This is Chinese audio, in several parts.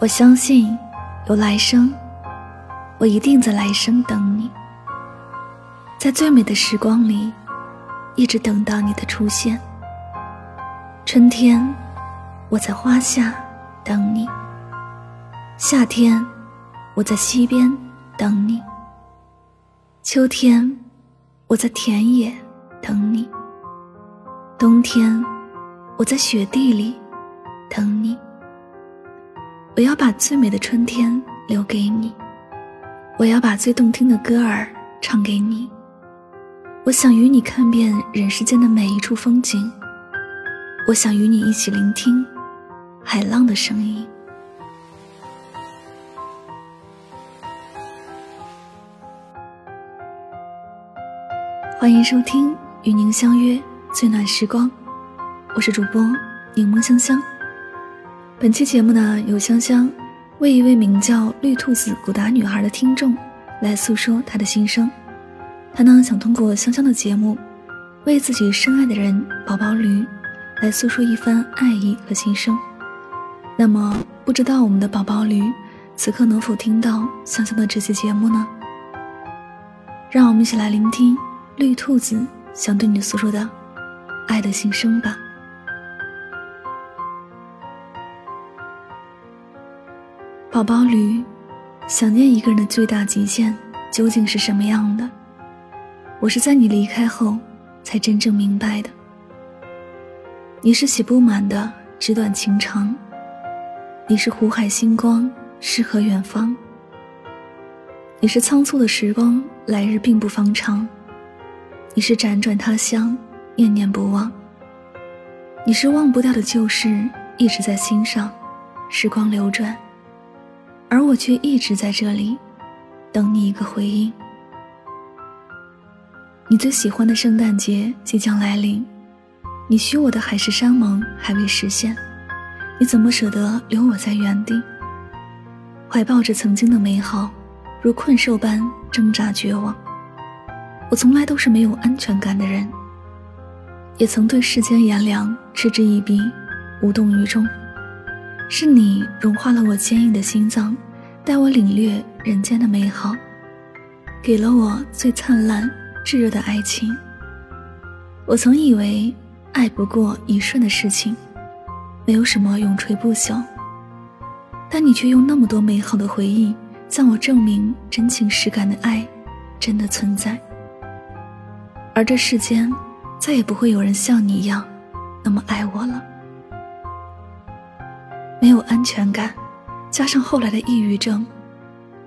我相信有来生，我一定在来生等你，在最美的时光里，一直等到你的出现。春天，我在花下等你；夏天，我在溪边等你；秋天，我在田野等你；冬天，我在雪地里等你。我要把最美的春天留给你，我要把最动听的歌儿唱给你。我想与你看遍人世间的每一处风景，我想与你一起聆听海浪的声音。欢迎收听与您相约最暖时光，我是主播柠檬香香。本期节目呢，由香香为一位名叫绿兔子古达女孩的听众来诉说她的心声。她呢想通过香香的节目，为自己深爱的人宝宝驴来诉说一番爱意和心声。那么，不知道我们的宝宝驴此刻能否听到香香的这期节目呢？让我们一起来聆听绿兔子想对你诉说的爱的心声吧。宝宝驴，想念一个人的最大极限究竟是什么样的？我是在你离开后才真正明白的。你是写不满的纸短情长，你是湖海星光，诗和远方。你是仓促的时光，来日并不方长。你是辗转他乡，念念不忘。你是忘不掉的旧事，一直在心上，时光流转。而我却一直在这里，等你一个回应。你最喜欢的圣诞节即将来临，你许我的海誓山盟还未实现，你怎么舍得留我在原地？怀抱着曾经的美好，如困兽般挣扎绝望。我从来都是没有安全感的人，也曾对世间炎凉嗤之以鼻，无动于衷。是你融化了我坚硬的心脏，带我领略人间的美好，给了我最灿烂炙热的爱情。我曾以为爱不过一瞬的事情，没有什么永垂不朽。但你却用那么多美好的回忆，向我证明真情实感的爱真的存在。而这世间，再也不会有人像你一样那么爱我了。没有安全感，加上后来的抑郁症，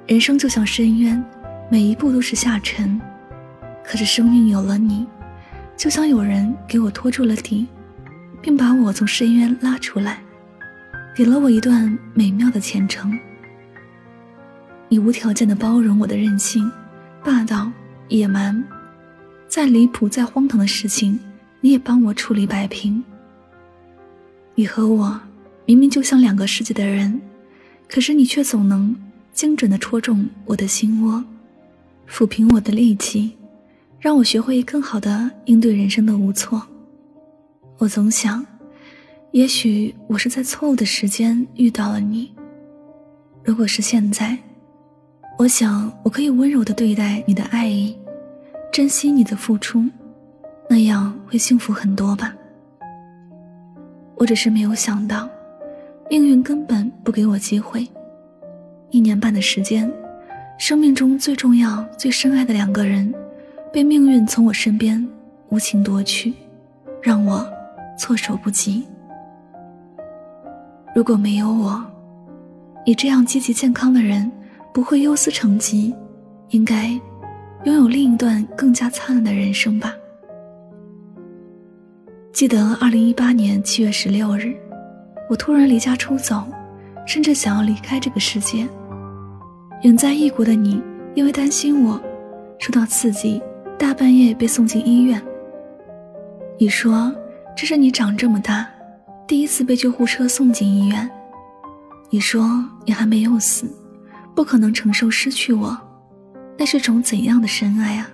人生就像深渊，每一步都是下沉。可是生命有了你，就像有人给我托住了底，并把我从深渊拉出来，给了我一段美妙的前程。你无条件的包容我的任性、霸道、野蛮，再离谱、再荒唐的事情，你也帮我处理摆平。你和我。明明就像两个世界的人，可是你却总能精准的戳中我的心窝，抚平我的戾气，让我学会更好的应对人生的无措。我总想，也许我是在错误的时间遇到了你。如果是现在，我想我可以温柔的对待你的爱意，珍惜你的付出，那样会幸福很多吧。我只是没有想到。命运根本不给我机会。一年半的时间，生命中最重要、最深爱的两个人，被命运从我身边无情夺去，让我措手不及。如果没有我，你这样积极健康的人，不会忧思成疾，应该拥有另一段更加灿烂的人生吧。记得二零一八年七月十六日。我突然离家出走，甚至想要离开这个世界。远在异国的你，因为担心我受到刺激，大半夜被送进医院。你说这是你长这么大第一次被救护车送进医院。你说你还没有死，不可能承受失去我，那是种怎样的深爱啊！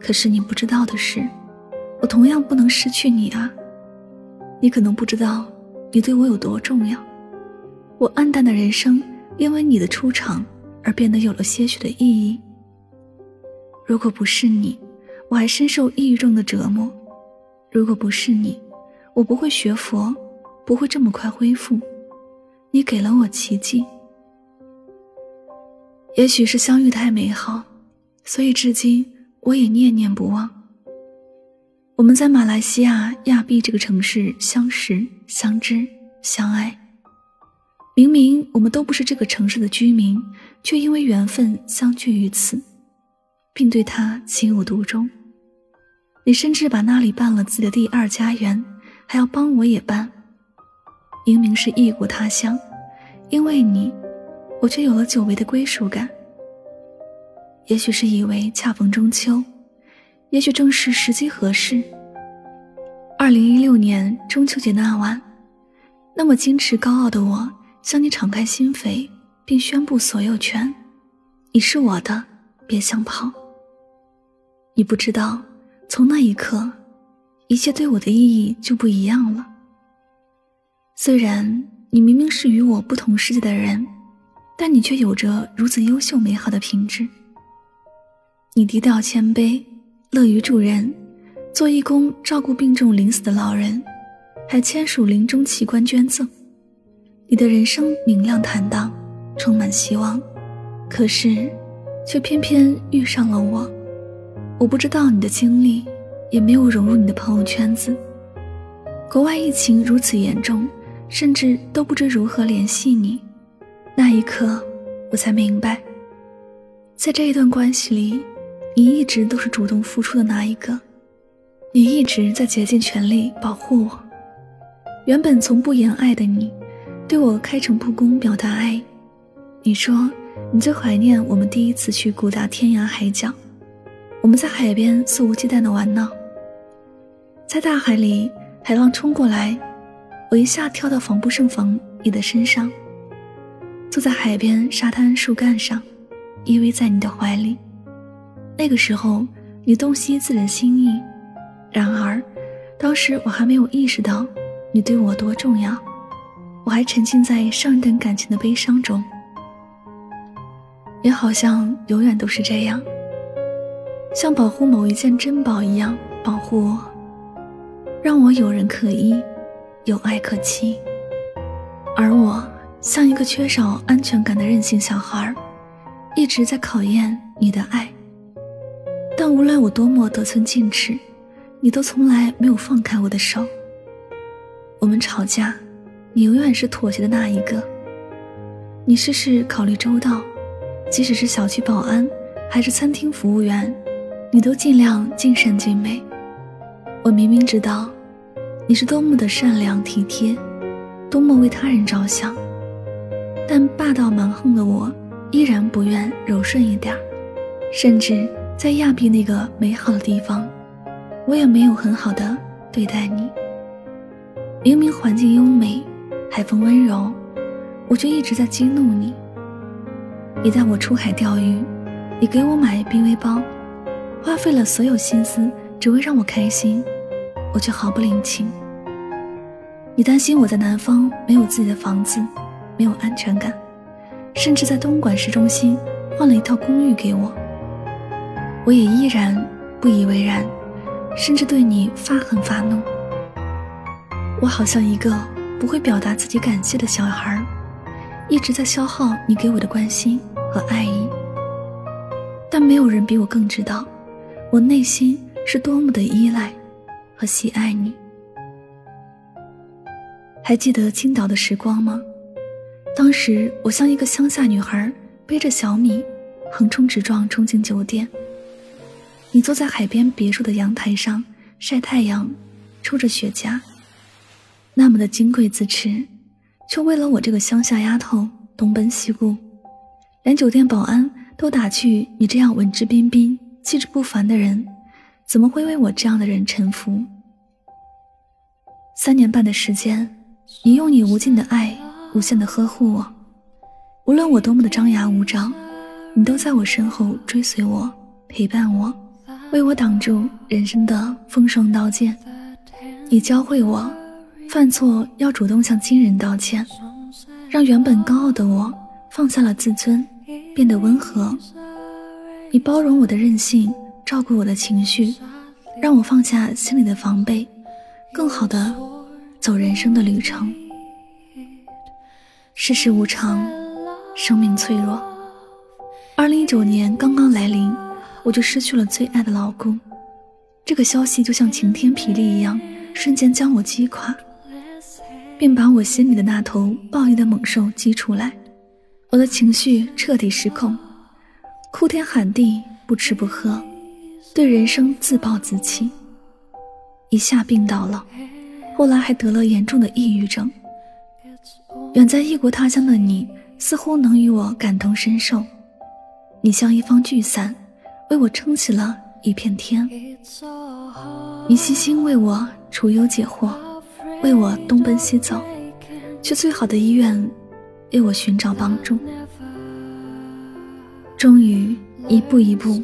可是你不知道的是，我同样不能失去你啊！你可能不知道。你对我有多重要？我暗淡的人生因为你的出场而变得有了些许的意义。如果不是你，我还深受抑郁症的折磨；如果不是你，我不会学佛，不会这么快恢复。你给了我奇迹。也许是相遇太美好，所以至今我也念念不忘。我们在马来西亚亚庇这个城市相识、相知、相爱。明明我们都不是这个城市的居民，却因为缘分相聚于此，并对他情有独钟。你甚至把那里办了自己的第二家园，还要帮我也办。明明是异国他乡，因为你，我却有了久违的归属感。也许是以为恰逢中秋。也许正是时机合适。二零一六年中秋节那晚，那么矜持高傲的我向你敞开心扉，并宣布所有权：你是我的，别想跑。你不知道，从那一刻，一切对我的意义就不一样了。虽然你明明是与我不同世界的人，但你却有着如此优秀美好的品质。你低调谦卑。乐于助人，做义工照顾病重临死的老人，还签署临终器官捐赠。你的人生明亮坦荡，充满希望，可是，却偏偏遇上了我。我不知道你的经历，也没有融入你的朋友圈子。国外疫情如此严重，甚至都不知如何联系你。那一刻，我才明白，在这一段关系里。你一直都是主动付出的那一个，你一直在竭尽全力保护我。原本从不言爱的你，对我开诚布公表达爱。你说你最怀念我们第一次去古达天涯海角，我们在海边肆无忌惮的玩闹，在大海里海浪冲过来，我一下跳到防不胜防你的身上，坐在海边沙滩树干上，依偎在你的怀里。那个时候，你洞悉自人心意，然而，当时我还没有意识到你对我多重要，我还沉浸在上一段感情的悲伤中，也好像永远都是这样，像保护某一件珍宝一样保护我，让我有人可依，有爱可期，而我像一个缺少安全感的任性小孩，一直在考验你的爱。但无论我多么得寸进尺，你都从来没有放开我的手。我们吵架，你永远是妥协的那一个。你事事考虑周到，即使是小区保安还是餐厅服务员，你都尽量尽善尽美。我明明知道，你是多么的善良体贴，多么为他人着想，但霸道蛮横的我依然不愿柔顺一点甚至。在亚庇那个美好的地方，我也没有很好的对待你。明明环境优美，海风温柔，我却一直在激怒你。你带我出海钓鱼，你给我买濒危包，花费了所有心思，只为让我开心，我却毫不领情。你担心我在南方没有自己的房子，没有安全感，甚至在东莞市中心换了一套公寓给我。我也依然不以为然，甚至对你发狠发怒。我好像一个不会表达自己感谢的小孩，一直在消耗你给我的关心和爱意。但没有人比我更知道，我内心是多么的依赖和喜爱你。还记得青岛的时光吗？当时我像一个乡下女孩，背着小米，横冲直撞冲进酒店。你坐在海边别墅的阳台上晒太阳，抽着雪茄，那么的金贵自持，却为了我这个乡下丫头东奔西顾，连酒店保安都打趣你这样文质彬彬、气质不凡的人，怎么会为我这样的人臣服？三年半的时间，你用你无尽的爱，无限的呵护我，无论我多么的张牙舞爪，你都在我身后追随我，陪伴我。为我挡住人生的风霜刀剑，你教会我，犯错要主动向亲人道歉，让原本高傲的我放下了自尊，变得温和。你包容我的任性，照顾我的情绪，让我放下心里的防备，更好的走人生的旅程。世事无常，生命脆弱。二零一九年刚刚来临，我就失去了最爱的老公。这个消息就像晴天霹雳一样，瞬间将我击垮，并把我心里的那头暴力的猛兽激出来。我的情绪彻底失控。哭天喊地，不吃不喝，对人生自暴自弃，一下病倒了，后来还得了严重的抑郁症。远在异国他乡的你，似乎能与我感同身受。你像一方巨伞，为我撑起了一片天。你细心为我除忧解惑，为我东奔西走，去最好的医院，为我寻找帮助。终于一步一步，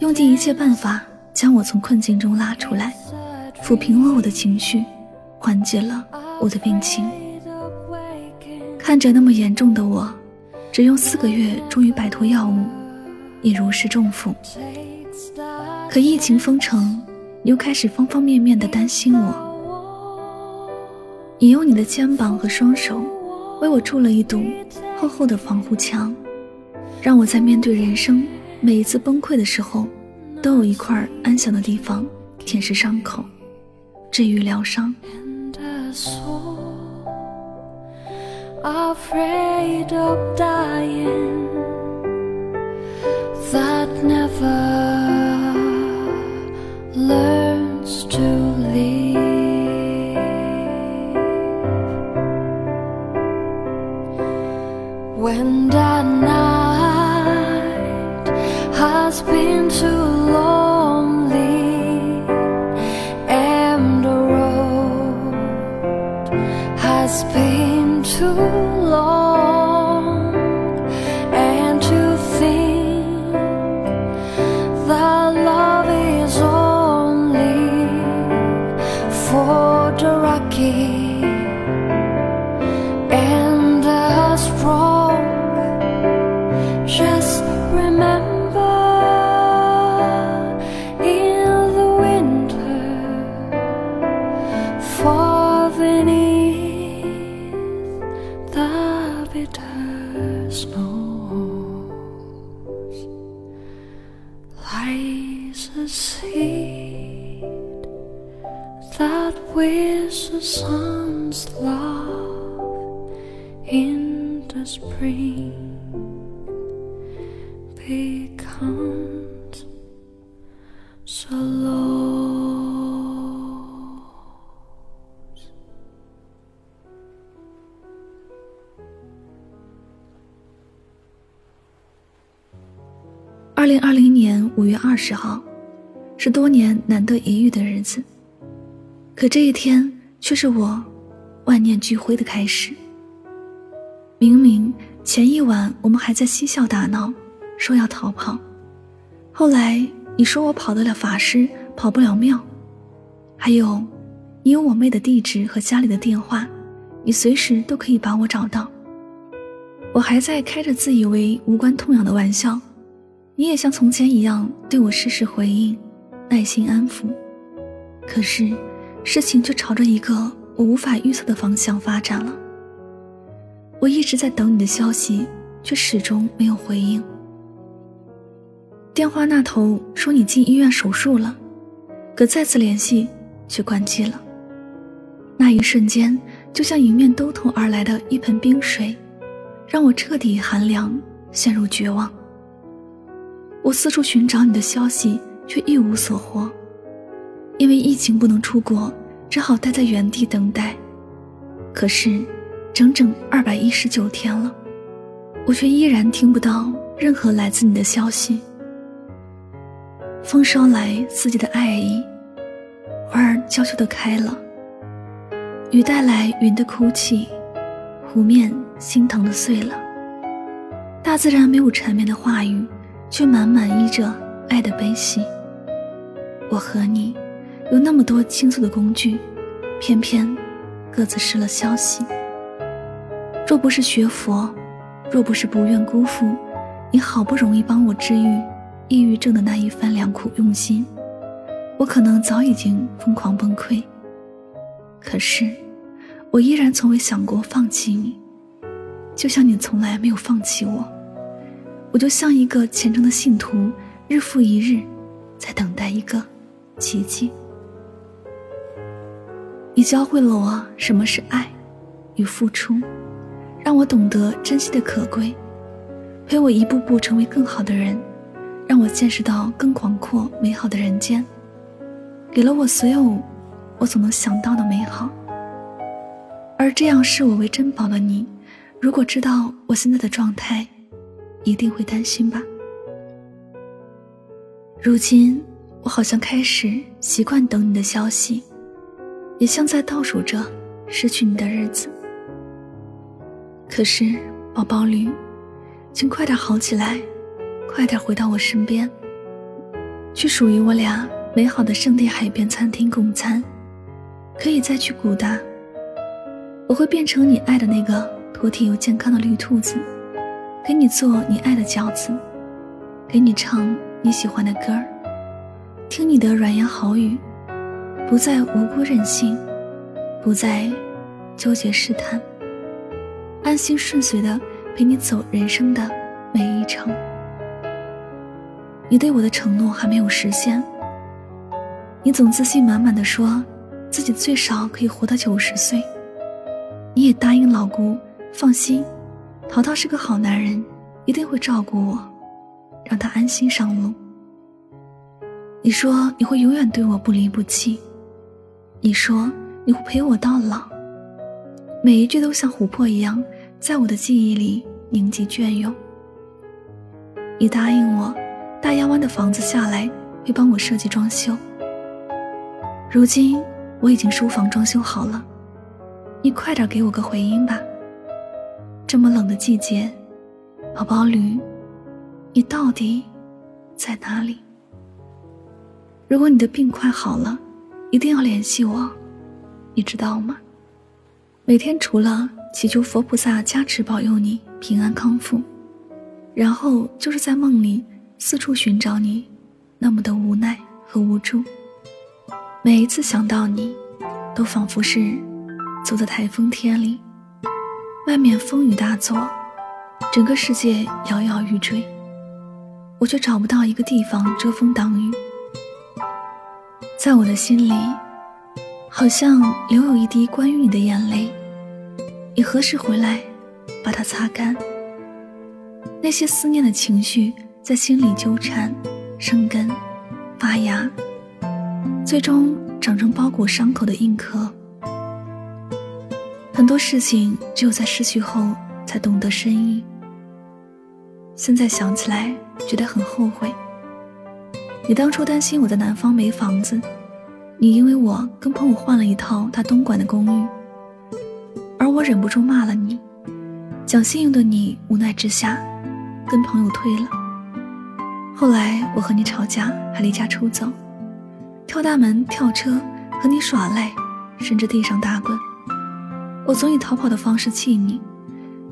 用尽一切办法将我从困境中拉出来，抚平了我的情绪，缓解了我的病情。看着那么严重的我，只用四个月终于摆脱药物，也如释重负。可疫情封城，你又开始方方面面的担心我。你用你的肩膀和双手，为我筑了一堵厚厚的防护墙。让我在面对人生每一次崩溃的时候，都有一块安详的地方舔舐伤口，治愈疗伤。that never learns to leave when. that with the sun's love in the spring becomes so low. 二零二零年五月二十号， 是多年难得一遇的日子。可这一天却是我万念俱灰的开始。明明前一晚我们还在嬉笑打闹，说要逃跑，后来你说我跑得了法师，跑不了庙，还有你有我妹的地址和家里的电话，你随时都可以把我找到。我还在开着自以为无关痛痒的玩笑，你也像从前一样对我适时回应，耐心安抚。可是。事情却朝着一个我无法预测的方向发展了。我一直在等你的消息，却始终没有回应。电话那头说你进医院手术了，可再次联系却关机了。那一瞬间，就像迎面兜头而来的一盆冰水，让我彻底寒凉，陷入绝望。我四处寻找你的消息，却一无所获。因为疫情不能出国，只好待在原地等待。可是，整整二百一十九天了，我却依然听不到任何来自你的消息。风捎来四季的爱意，花儿娇羞的开了；雨带来云的哭泣，湖面心疼的碎了。大自然没有缠绵的话语，却满满溢着爱的悲喜。我和你。有那么多倾诉的工具，偏偏各自失了消息。若不是学佛，若不是不愿辜负你好不容易帮我治愈抑郁症的那一番良苦用心，我可能早已经疯狂崩溃。可是，我依然从未想过放弃你，就像你从来没有放弃我。我就像一个虔诚的信徒，日复一日，在等待一个奇迹。你教会了我什么是爱与付出，让我懂得珍惜的可贵，陪我一步步成为更好的人，让我见识到更广阔美好的人间，给了我所有我所能想到的美好。而这样视我为珍宝的你，如果知道我现在的状态，一定会担心吧。如今，我好像开始习惯等你的消息，也像在倒数着失去你的日子。可是，宝宝驴，请快点好起来，快点回到我身边，去属于我俩美好的圣地海边餐厅共餐，可以再去古达。我会变成你爱的那个妥帖又健康的绿兔子。给你做你爱的饺子，给你唱你喜欢的歌儿，听你的软言好语，不再无辜任性，不再纠结试探，安心顺遂的陪你走人生的每一程。你对我的承诺还没有实现，你总自信满满的说自己最少可以活到九十岁，你也答应老姑放心。淘淘是个好男人，一定会照顾我，让他安心上路。你说你会永远对我不离不弃，你说你会陪我到老，每一句都像琥珀一样，在我的记忆里凝结隽永。你答应我，大亚湾的房子下来会帮我设计装修。如今我已经书房装修好了，你快点给我个回音吧。这么冷的季节，宝宝驴，你到底在哪里？如果你的病快好了，一定要联系我，你知道吗？每天除了祈求佛菩萨加持保佑你平安康复，然后就是在梦里四处寻找你，那么的无奈和无助。每一次想到你，都仿佛是走在台风天里。外面风雨大作，整个世界摇摇欲坠，我却找不到一个地方遮风挡雨。在我的心里，好像留有一滴关于你的眼泪，你何时回来，把它擦干？那些思念的情绪在心里纠缠、生根、发芽，最终长成包裹伤口的硬壳。很多事情只有在失去后才懂得深意。现在想起来，觉得很后悔。你当初担心我在南方没房子，你因为我跟朋友换了一套他东莞的公寓，而我忍不住骂了你。讲信用的你无奈之下，跟朋友退了。后来我和你吵架，还离家出走，跳大门、跳车，和你耍赖，甚至地上打滚。我总以逃跑的方式气你，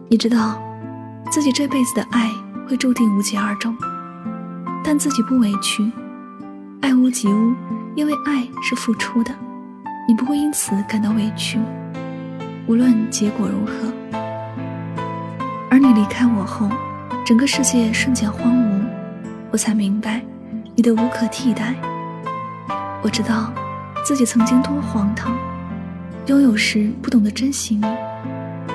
你知道，自己这辈子的爱会注定无疾而终，但自己不委屈，爱屋及乌，因为爱是付出的，你不会因此感到委屈，无论结果如何。而你离开我后，整个世界瞬间荒芜，我才明白你的无可替代。我知道自己曾经多荒唐。拥有时不懂得珍惜你，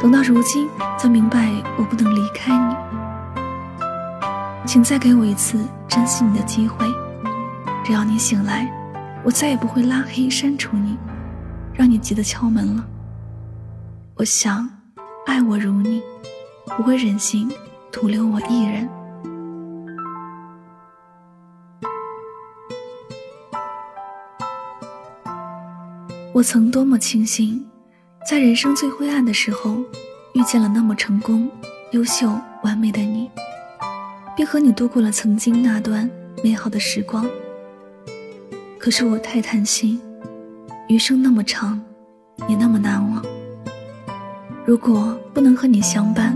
等到如今才明白我不能离开你。请再给我一次珍惜你的机会，只要你醒来，我再也不会拉黑删除你，让你急得敲门了。我想，爱我如你，不会忍心徒留我一人。我曾多么庆幸，在人生最灰暗的时候，遇见了那么成功、优秀、完美的你，并和你度过了曾经那段美好的时光。可是我太贪心，余生那么长，也那么难忘。如果不能和你相伴，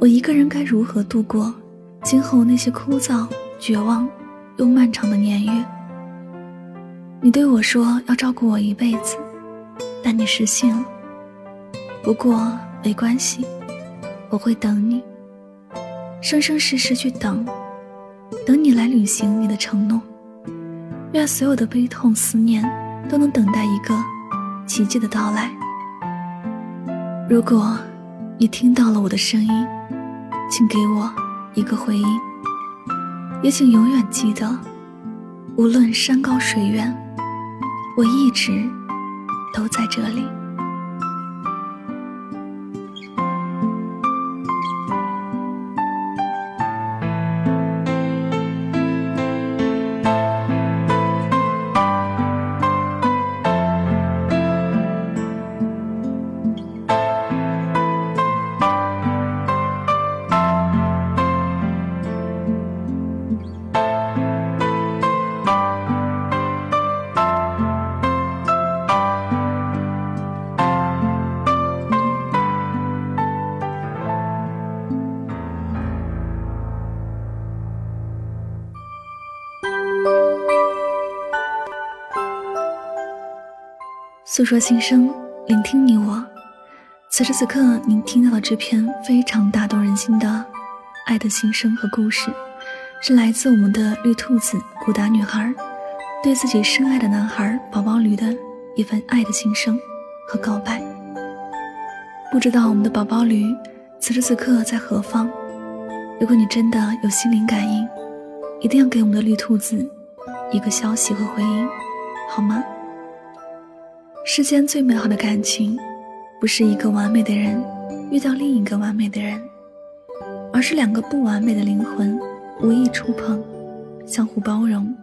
我一个人该如何度过今后那些枯燥、绝望又漫长的年月？你对我说要照顾我一辈子，但你实现了。不过没关系，我会等你，生生世世去等，等你来履行你的承诺。愿所有的悲痛思念都能等待一个奇迹的到来。如果你听到了我的声音，请给我一个回应，也请永远记得，无论山高水远，我一直都在这里。诉说心声，聆听你我。此时此刻，您听到的这篇非常打动人心的爱的心声和故事，是来自我们的绿兔子古达女孩对自己深爱的男孩宝宝驴的一份爱的心声和告白。不知道我们的宝宝驴此时此刻在何方？如果你真的有心灵感应，一定要给我们的绿兔子一个消息和回应，好吗？世间最美好的感情，不是一个完美的人遇到另一个完美的人，而是两个不完美的灵魂无意触碰，相互包容，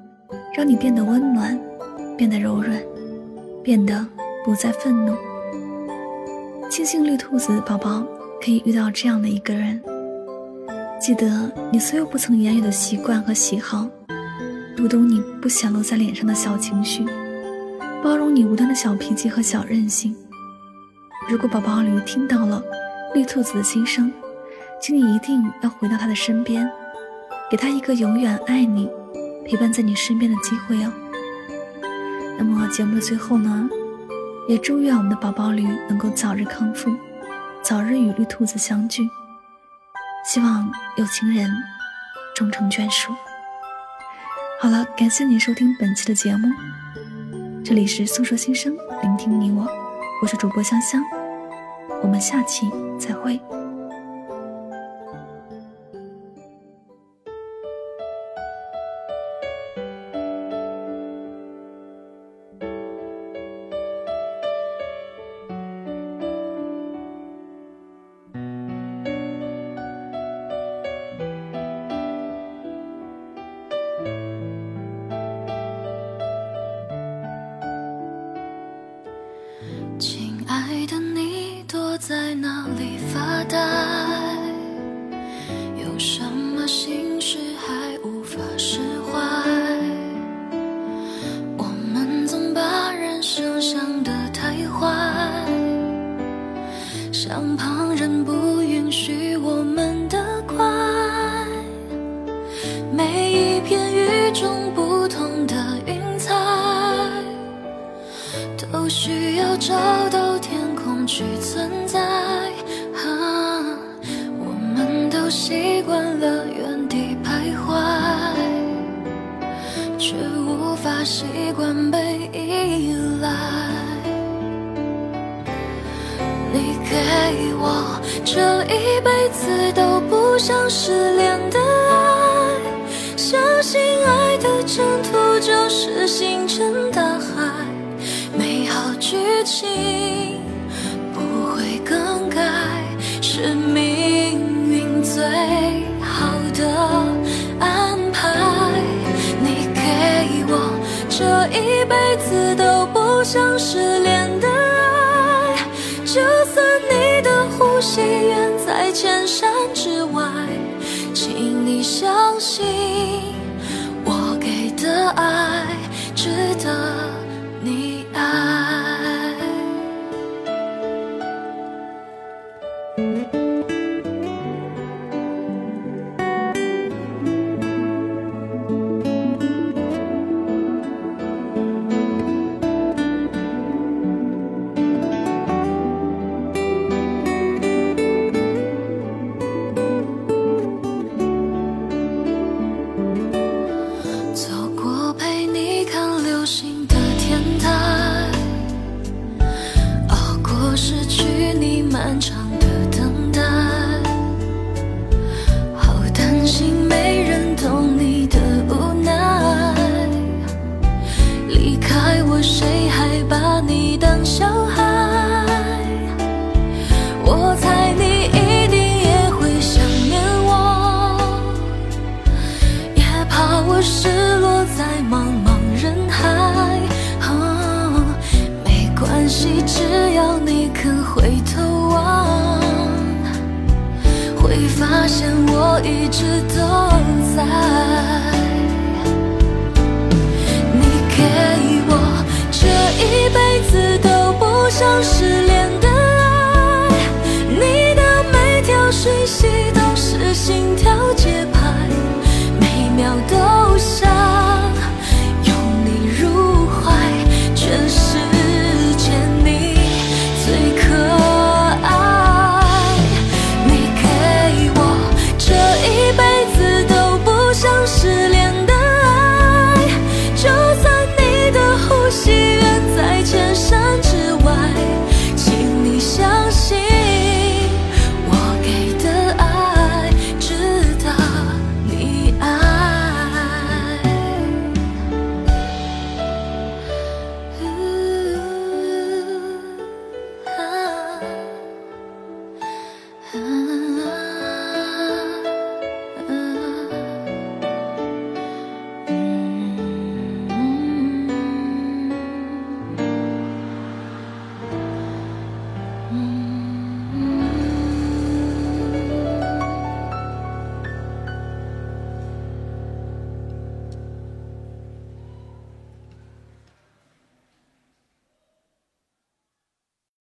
让你变得温暖，变得柔软，变得不再愤怒。庆幸绿兔子宝宝可以遇到这样的一个人，记得你所有不曾言语的习惯和喜好，读懂你不显露在脸上的小情绪。包容你无端的小脾气和小任性。如果宝宝驴听到了绿兔子的心声，请你一定要回到他的身边，给他一个永远爱你、陪伴在你身边的机会哦。那么节目的最后呢，也祝愿我们的宝宝驴能够早日康复，早日与绿兔子相聚。希望有情人终成眷属。好了，感谢您收听本期的节目。这里是诉说心声，聆听你我，我是主播香香，我们下期再会。习惯了原地徘徊，却无法习惯被依赖。你给我这一辈子都不想失联的爱，相信爱的征途就是星辰大海，美好剧情不会更改，是命。最好的安排，你给我这一辈子都不想失联的爱，就算你的呼吸远在千山之外，请你相信我给的爱。一直都在。你给我这一辈子都不想失